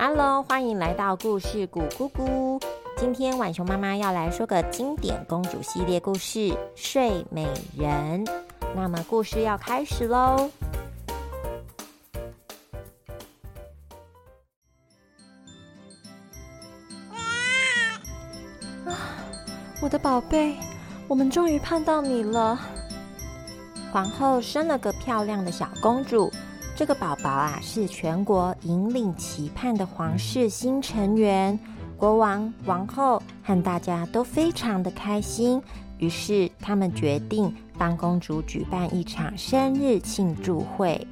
Hello，欢迎来到故事谷姑姑。今天晚熊妈妈要来说个经典公主系列故事《睡美人》。那么故事要开始喽！啊，我的宝贝，我们终于盼到你了。皇后生了个漂亮的小公主。这个宝宝啊，是全国引领期盼的皇室新成员。国王、王后和大家都非常的开心，于是他们决定帮公主举办一场生日庆祝会。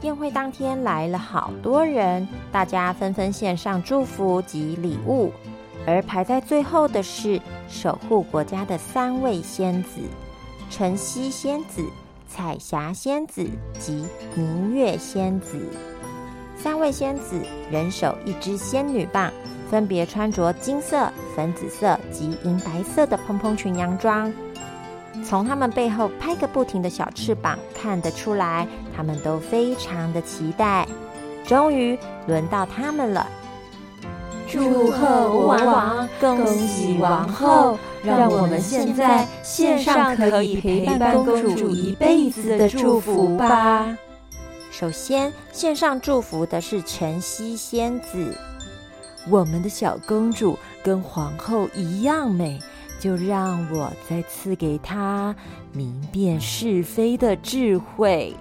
宴会当天来了好多人，大家纷纷献上祝福及礼物。而排在最后的是守护国家的三位仙子：晨曦仙子。彩霞仙子及明月仙子，三位仙子人手一支仙女棒，分别穿着金色、粉紫色及银白色的蓬蓬裙洋装。从他们背后拍个不停的小翅膀，看得出来，他们都非常的期待。终于轮到他们了。祝贺国王，恭喜王后，让我们现在献上可以陪伴公主一辈子的祝福吧。首先献上祝福的是晨曦仙子，我们的小公主跟皇后一样美，就让我再赐给她明辨是非的智慧，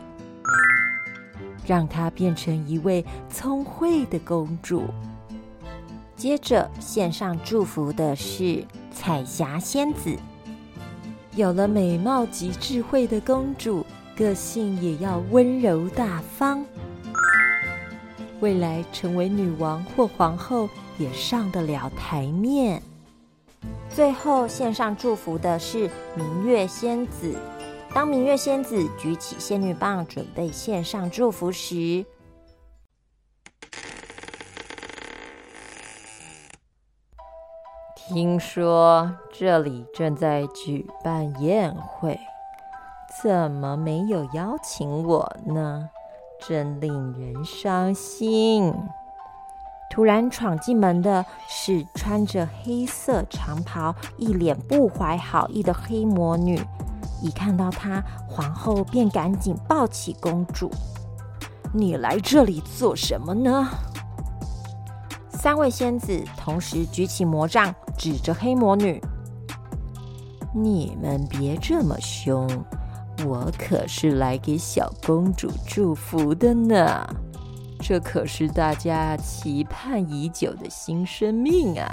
让她变成一位聪慧的公主。接着献上祝福的是彩霞仙子，有了美貌及智慧的公主，个性也要温柔大方，未来成为女王或皇后也上得了台面。最后献上祝福的是明月仙子，当明月仙子举起仙女棒准备献上祝福时。听说这里正在举办宴会，怎么没有邀请我呢？真令人伤心。突然闯进门的是穿着黑色长袍、一脸不怀好意的黑魔女。一看到她，皇后便赶紧抱起公主：“你来这里做什么呢？”三位仙子同时举起魔杖，指着黑魔女：“你们别这么凶，我可是来给小公主祝福的呢。这可是大家期盼已久的新生命啊！”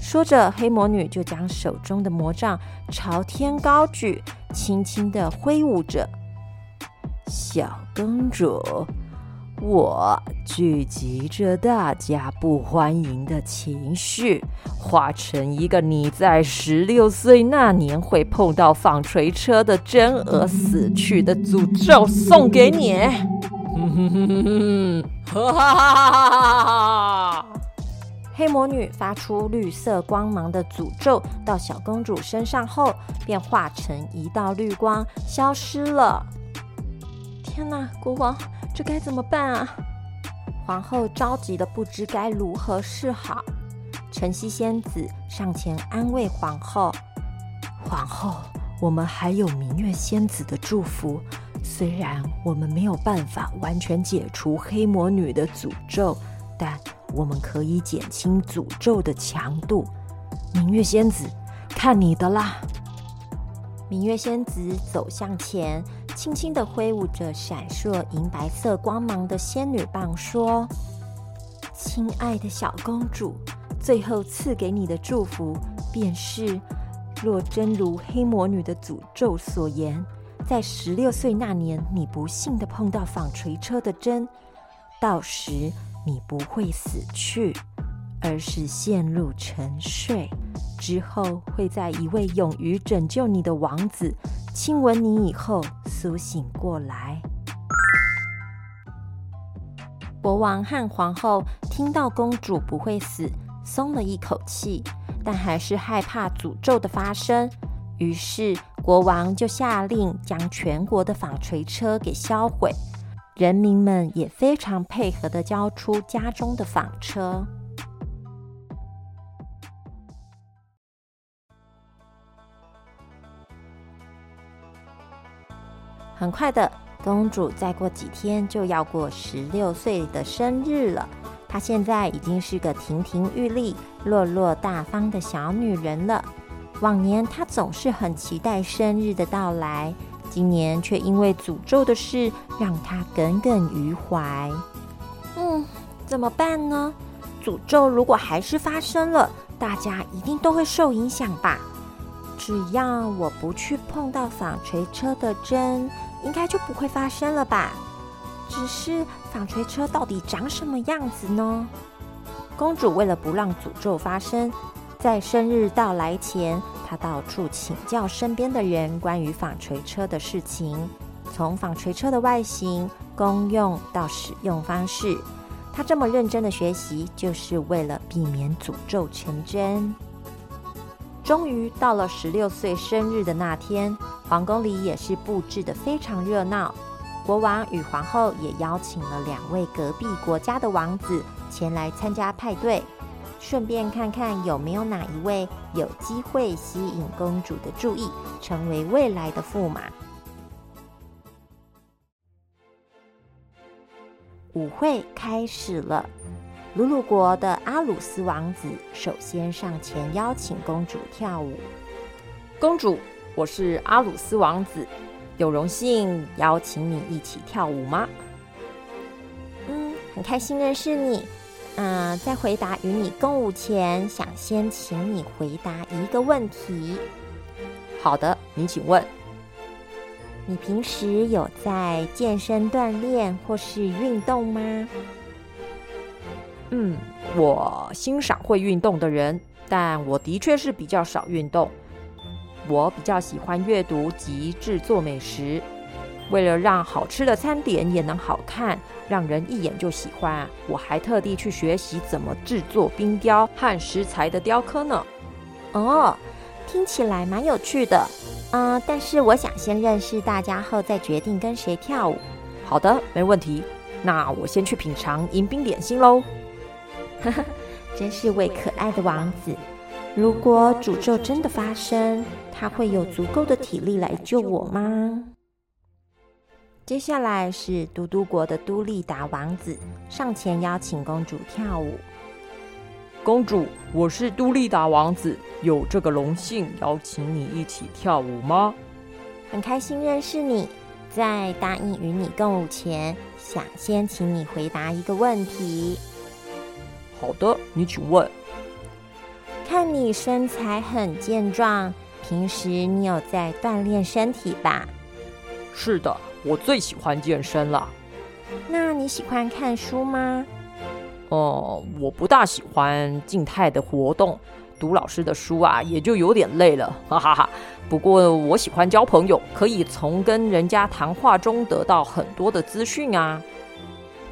说着，黑魔女就将手中的魔杖朝天高举，轻轻的挥舞着：“小公主。”我聚集着大家不欢迎的情绪，化成一个你在十六岁那年会碰到纺锤车的真而死去的诅咒，送给你。哈哈哈哈！黑魔女发出绿色光芒的诅咒到小公主身上后，便化成一道绿光消失了。天哪，国王！这该怎么办啊？皇后着急的不知该如何是好。晨曦仙子上前安慰皇后：“皇后，我们还有明月仙子的祝福。虽然我们没有办法完全解除黑魔女的诅咒，但我们可以减轻诅咒的强度。明月仙子，看你的啦！”明月仙子走向前。轻轻的挥舞着闪烁银白色光芒的仙女棒，说：“亲爱的小公主，最后赐给你的祝福，便是若真如黑魔女的诅咒所言，在十六岁那年，你不幸的碰到纺锤车的针，到时你不会死去，而是陷入沉睡，之后会在一位勇于拯救你的王子。”亲吻你以后苏醒过来，国王和皇后听到公主不会死，松了一口气，但还是害怕诅咒的发生。于是国王就下令将全国的纺锤车给销毁，人民们也非常配合的交出家中的纺车。很快的，公主再过几天就要过十六岁的生日了。她现在已经是个亭亭玉立、落落大方的小女人了。往年她总是很期待生日的到来，今年却因为诅咒的事让她耿耿于怀。嗯，怎么办呢？诅咒如果还是发生了，大家一定都会受影响吧？只要我不去碰到纺锤车的针，应该就不会发生了吧？只是纺锤车到底长什么样子呢？公主为了不让诅咒发生，在生日到来前，她到处请教身边的人关于纺锤车的事情，从纺锤车的外形、功用到使用方式，她这么认真的学习，就是为了避免诅咒成真。终于到了十六岁生日的那天，皇宫里也是布置的非常热闹。国王与皇后也邀请了两位隔壁国家的王子前来参加派对，顺便看看有没有哪一位有机会吸引公主的注意，成为未来的驸马。舞会开始了，鲁鲁国的阿鲁斯王子首先上前邀请公主跳舞。公主，我是阿鲁斯王子。有荣幸邀请你一起跳舞吗？嗯，很开心认识你。嗯，在回答与你共舞前，想先请你回答一个问题。好的，你请问。你平时有在健身锻炼或是运动吗？嗯，我欣赏会运动的人，但我的确是比较少运动。我比较喜欢阅读及制作美食。为了让好吃的餐点也能好看，让人一眼就喜欢，我还特地去学习怎么制作冰雕和食材的雕刻呢。哦，听起来蛮有趣的。嗯，但是我想先认识大家后再决定跟谁跳舞。好的，没问题。那我先去品尝迎宾点心喽。哈哈，真是位可爱的王子。如果诅咒真的发生，他会有足够的体力来救我吗？接下来是嘟嘟国的都利达王子上前邀请公主跳舞。公主，我是都利达王子，有这个荣幸邀请你一起跳舞吗？很开心认识你。在答应与你共舞前，想先请你回答一个问题。好的，你请问。看你身材很健壮，平时你有在锻炼身体吧？是的，我最喜欢健身了。那你喜欢看书吗？哦，我不大喜欢静态的活动，读老师的书啊，也就有点累了。哈哈哈。不过我喜欢交朋友，可以从跟人家谈话中得到很多的资讯啊。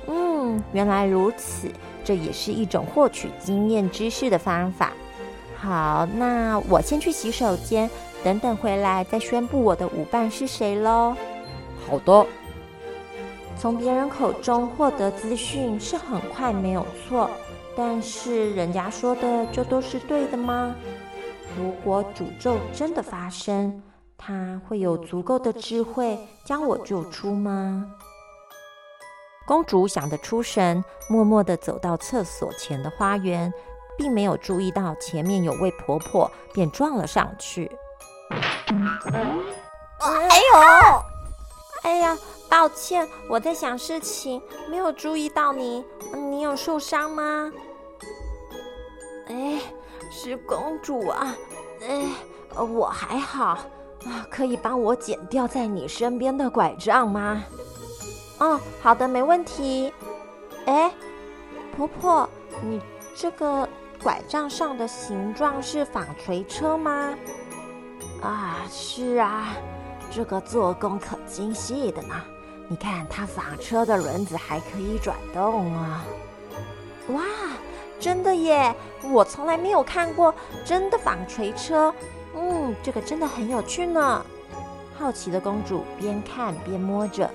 嗯，原来如此，这也是一种获取经验知识的方法。好，那我先去洗手间，等等回来再宣布我的舞伴是谁喽。好的。从别人口中获得资讯是很快，没有错。但是人家说的就都是对的吗？如果诅咒真的发生，他会有足够的智慧将我救出吗？公主想得出神，默默地走到厕所前的花园。并没有注意到前面有位婆婆，便撞了上去。哎呦！哎呀，抱歉，我在想事情，没有注意到你。你有受伤吗？哎，是公主啊！哎，我还好啊，可以帮我剪掉在你身边的拐杖吗？哦，好的，没问题。哎，婆婆，你这个。拐杖上的形状是纺锤车吗？啊，是啊，这个做工可精细的呢。你看，它纺车的轮子还可以转动啊！哇，真的耶！我从来没有看过真的纺锤车。嗯，这个真的很有趣呢。好奇的公主边看边摸着，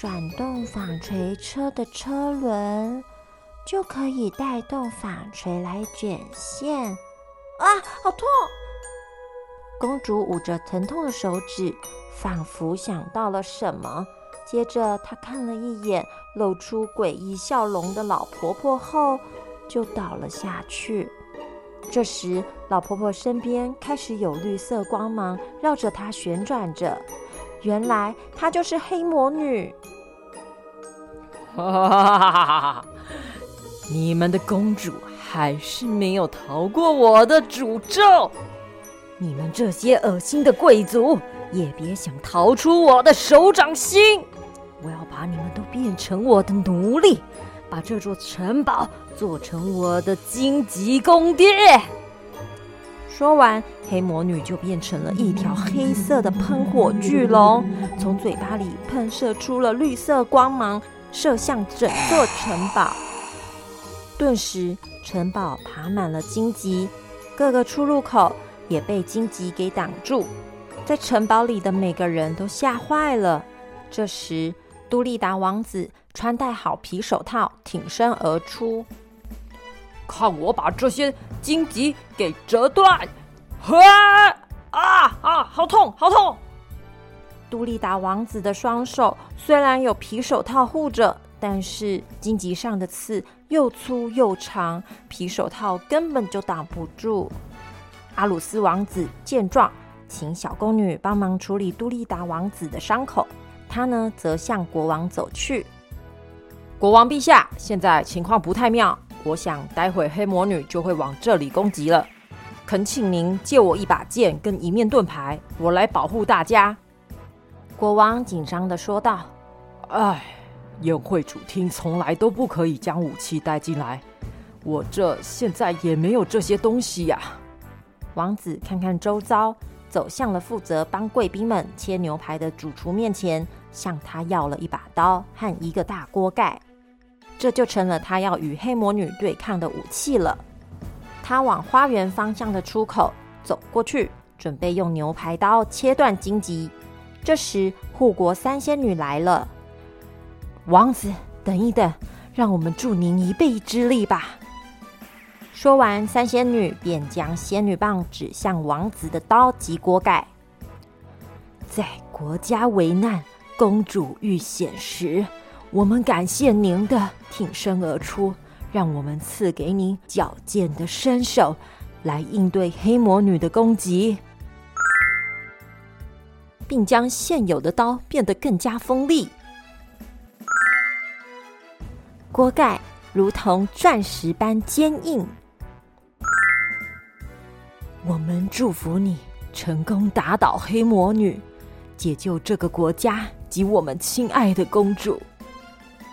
转动纺锤车的车轮，就可以带动纺锤来卷线。啊，好痛！公主捂着疼痛的手指，仿佛想到了什么。接着，她看了一眼露出诡异笑容的老婆婆后，就倒了下去。这时，老婆婆身边开始有绿色光芒绕着她旋转着。原来她就是黑魔女。你们的公主还是没有逃过我的诅咒。你们这些恶心的贵族，也别想逃出我的手掌心！我要把你们都变成我的奴隶，把这座城堡做成我的荆棘宫殿。说完，黑魔女就变成了一条黑色的喷火巨龙，从嘴巴里喷射出了绿色光芒，射向整座城堡。顿时，城堡爬满了荆棘，各个出入口。也被荆棘给挡住，在城堡里的每个人都吓坏了。这时，杜立达王子穿戴好皮手套，挺身而出，看我把这些荆棘给折断！啊啊啊！好痛，好痛！杜立达王子的双手虽然有皮手套护着，但是荆棘上的刺又粗又长，皮手套根本就挡不住。阿鲁斯王子见状，请小宫女帮忙处理杜立达王子的伤口。他呢，则向国王走去。国王陛下，现在情况不太妙，我想待会黑魔女就会往这里攻击了。恳请您借我一把剑跟一面盾牌，我来保护大家。国王紧张的说道：“哎，宴会主厅从来都不可以将武器带进来，我这现在也没有这些东西呀。”王子看看周遭，走向了负责帮贵宾们切牛排的主厨面前，向他要了一把刀和一个大锅盖，这就成了他要与黑魔女对抗的武器了。他往花园方向的出口走过去，准备用牛排刀切断荆棘。这时，护国三仙女来了。王子，等一等，让我们助您一臂之力吧。说完，三仙女便将仙女棒指向王子的刀及锅盖。在国家危难、公主遇险时，我们感谢您的挺身而出，让我们赐给您矫健的身手，来应对黑魔女的攻击，并将现有的刀变得更加锋利。锅盖如同钻石般坚硬。我们祝福你成功打倒黑魔女，解救这个国家及我们亲爱的公主。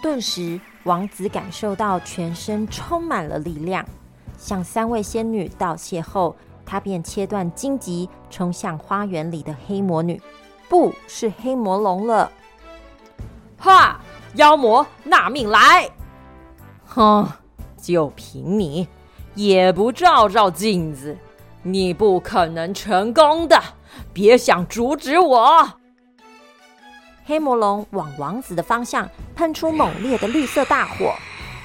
顿时，王子感受到全身充满了力量。向三位仙女道谢后，他便切断荆棘，冲向花园里的黑魔女。不是黑魔龙了！哈！妖魔纳命来！哼！就凭你，也不照照镜子！你不可能成功的，别想阻止我！黑魔龙往王子的方向喷出猛烈的绿色大火，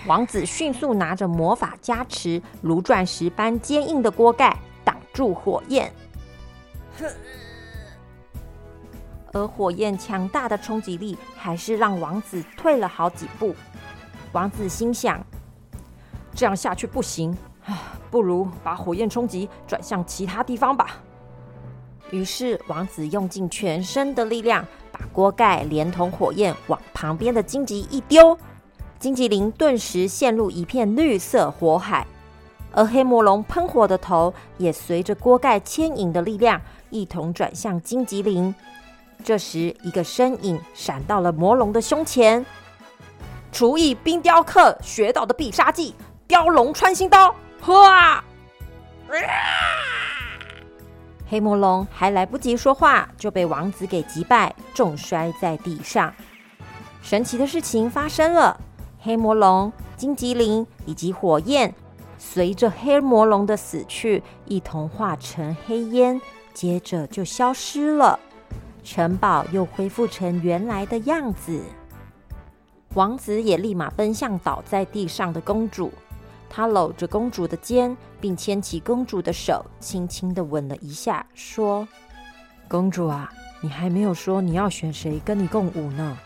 王子迅速拿着魔法加持、如钻石般坚硬的锅盖挡住火焰，而火焰强大的冲击力还是让王子退了好几步。王子心想：这样下去不行。啊，不如把火焰冲击转向其他地方吧。于是，王子用尽全身的力量，把锅盖连同火焰往旁边的荆棘一丢，荆棘林顿时陷入一片绿色火海，而黑魔龙喷火的头也随着锅盖牵引的力量一同转向荆棘林。这时，一个身影闪到了魔龙的胸前，厨艺冰雕刻学到的必杀技——雕龙穿心刀。哇！黑魔龙还来不及说话，就被王子给击败，重摔在地上。神奇的事情发生了，黑魔龙、荆棘林以及火焰，随着黑魔龙的死去，一同化成黑烟，接着就消失了。城堡又恢复成原来的样子。王子也立马奔向倒在地上的公主，他搂着公主的肩，并牵起公主的手，轻轻的吻了一下，说：“公主啊，你还没有说你要选谁跟你共舞呢。”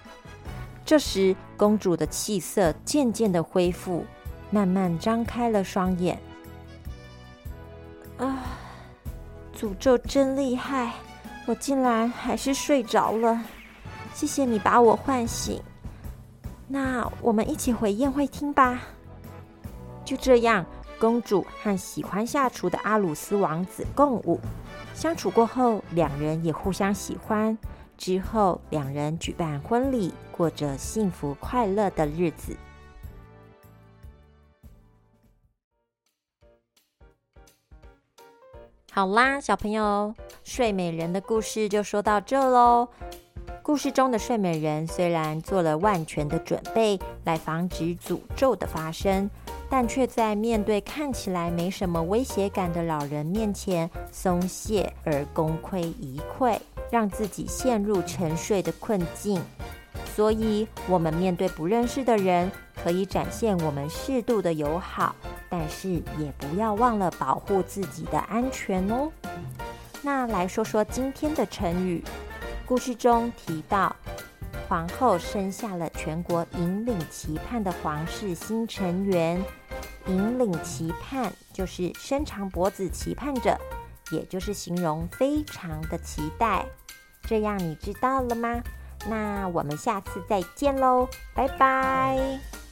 这时，公主的气色渐渐的恢复，慢慢张开了双眼。啊，诅咒真厉害！我竟然还是睡着了。谢谢你把我唤醒。那我们一起回宴会厅吧。就这样，公主和喜欢下厨的阿鲁斯王子共舞，相处过后，两人也互相喜欢。之后，两人举办婚礼，过着幸福快乐的日子。好啦，小朋友，睡美人的故事就说到这喽。故事中的睡美人虽然做了万全的准备来防止诅咒的发生，但却在面对看起来没什么威胁感的老人面前松懈而功亏一篑，让自己陷入沉睡的困境。所以，我们面对不认识的人，可以展现我们适度的友好。但是也不要忘了保护自己的安全哦。那来说说今天的成语。故事中提到，皇后生下了全国引领期盼的皇室新成员。引领期盼就是伸长脖子期盼着，也就是形容非常的期待。这样你知道了吗？那我们下次再见喽，拜拜。